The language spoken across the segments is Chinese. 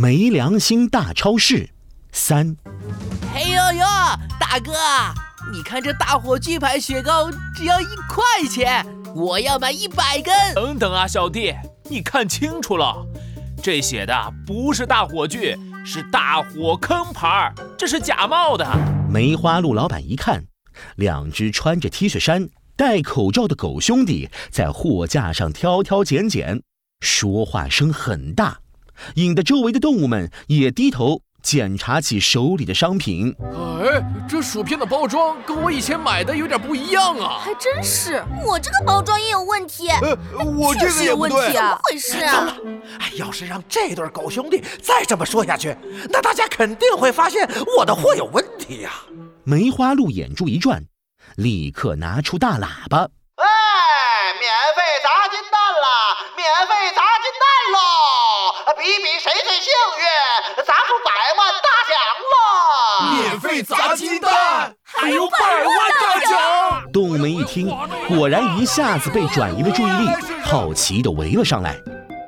没良心大超市三。嘿呦呦，大哥，你看这大火炬牌雪糕只要一块钱，我要买一百根。等等啊，小弟，你看清楚了，这写的不是大火炬，是大火坑牌儿，这是假冒的。梅花鹿老板一看，两只穿着 T 恤衫、戴口罩的狗兄弟在货架上挑挑拣拣，说话声很大，引得周围的动物们也低头检查起手里的商品。哎，这薯片的包装跟我以前买的有点不一样啊！还真是，我这个包装也有问题。呃，我这个也不对。怎么回事啊？哎，要是让这对狗兄弟再这么说下去，那大家肯定会发现我的货有问题呀。梅花鹿眼珠一转，立刻拿出大喇叭：“哎，免费砸金蛋了！免费砸金蛋喽！比比谁最幸运，砸出百万大奖了！免费砸金蛋，还有百万大奖！”动物们一听，果然一下子被转移了注意力，好奇的围了上来。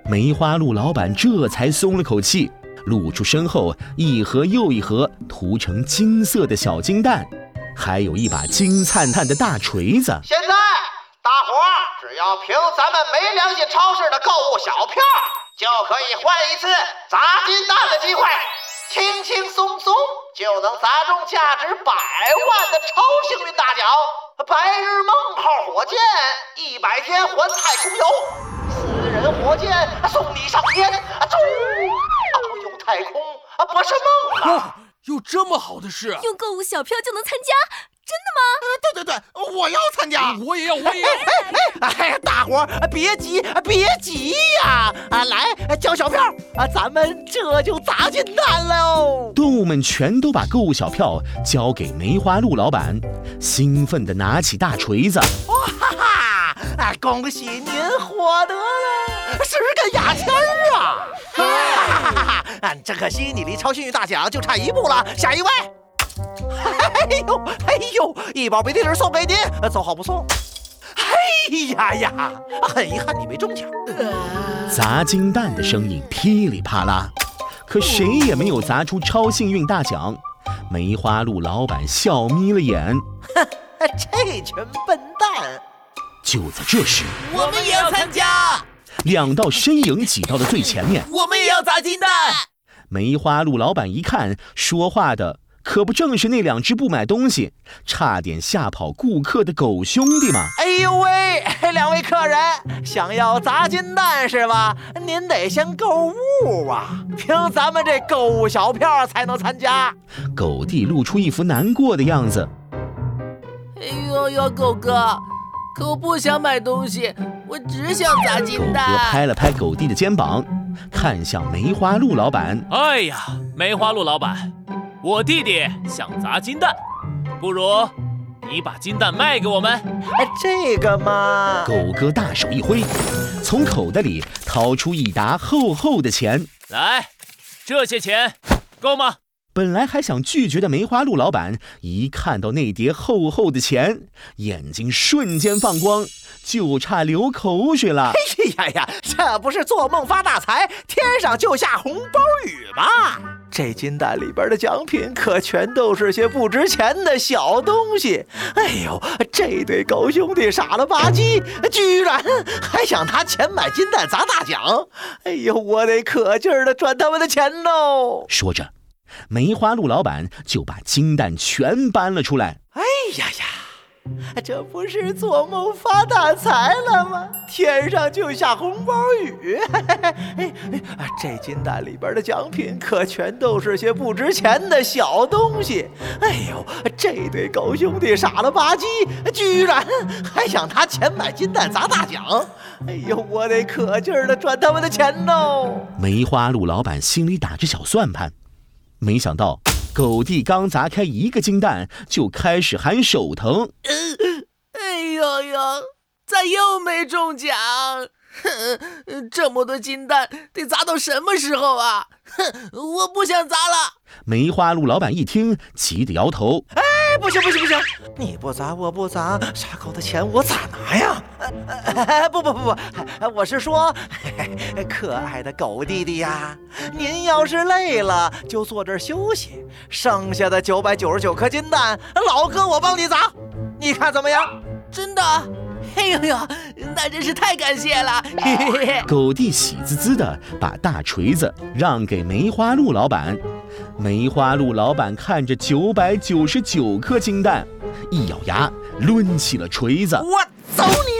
梅花鹿老板这才松了口气，露出身后一盒又一盒涂成金色的小金蛋，还有一把金灿灿的大锤子。现在，大伙儿只要凭咱们没良心超市的购物小票，就可以换一次砸金蛋的机会，轻轻松松就能砸中价值百万的超幸运大奖——白日梦号火箭，一百天环太空游。私人火箭送你上天，走，遨游太空不是梦啊！有这么好的事？用购物小票就能参加，真的吗？对对对，我要参加，我也要，我也要！哎哎，大伙儿别急，别急呀！啊，来交小票啊，咱们这就砸金蛋喽！动物们全都把购物小票交给梅花鹿老板，兴奋地拿起大锤子。哇哈哈！啊！恭喜您获得了十个牙签儿啊！哈哈哈哈！只可惜你离超幸运大奖就差一步了。下一位。哎呦哎呦！一包冰淇淋送给您，走好不送。哎呀呀！很遗憾你没中奖。砸金蛋的声音噼里啪啦，可谁也没有砸出超幸运大奖。梅花鹿老板笑眯了眼。哼，这群笨蛋！就在这时，我们也要参加。两道身影挤到了最前面，我们也要砸金蛋。梅花鹿老板一看，说话的可不正是那两只不买东西、差点吓跑顾客的狗兄弟吗？哎呦喂，两位客人，想要砸金蛋是吧？您得先购物啊，凭咱们这购物小票才能参加。狗弟露出一副难过的样子。哎呦呦，狗哥。可我不想买东西，我只想砸金蛋。狗哥拍了拍狗弟的肩膀，看向梅花鹿老板。哎呀，梅花鹿老板，我弟弟想砸金蛋，不如你把金蛋卖给我们。哎，这个嘛。狗哥大手一挥，从口袋里掏出一沓厚厚的钱。来，这些钱够吗？本来还想拒绝的梅花鹿老板，一看到那叠厚厚的钱，眼睛瞬间放光，就差流口水了。哎呀呀，这不是做梦发大财，天上就下红包雨吗？这金蛋里边的奖品可全都是些不值钱的小东西。哎呦，这对狗兄弟傻了吧唧，居然还想拿钱买金蛋砸大奖。哎呦，我得可劲儿的赚他们的钱喽！说着。梅花鹿老板就把金蛋全搬了出来。哎呀呀，这不是做梦发大财了吗？天上就下红包雨。哎哎，这金蛋里边的奖品可全都是些不值钱的小东西。哎呦，这对狗兄弟傻了吧唧，居然还想拿钱买金蛋砸大奖。哎呦，我得可劲儿的赚他们的钱喽！梅花鹿老板心里打着小算盘。没想到，狗弟刚砸开一个金蛋，就开始喊手疼。哎呦呦，咋又没中奖？哼，这么多金蛋得砸到什么时候啊？哼，我不想砸了。梅花鹿老板一听，急得摇头。哎，不行不行不行，你不砸我不砸，傻狗的钱我咋拿呀？呃 不不不不，我是说，嘿 嘿可爱的狗弟弟呀，您要是累了就坐这儿休息，剩下的九百九十九颗金蛋，老哥我帮你砸，你看怎么样？真的？哎呦呦，那真是太感谢了！嘿嘿嘿。狗弟喜滋滋的把大锤子让给梅花鹿老板。梅花鹿老板看着九百九十九颗金蛋，一咬牙抡起了锤子。我走你！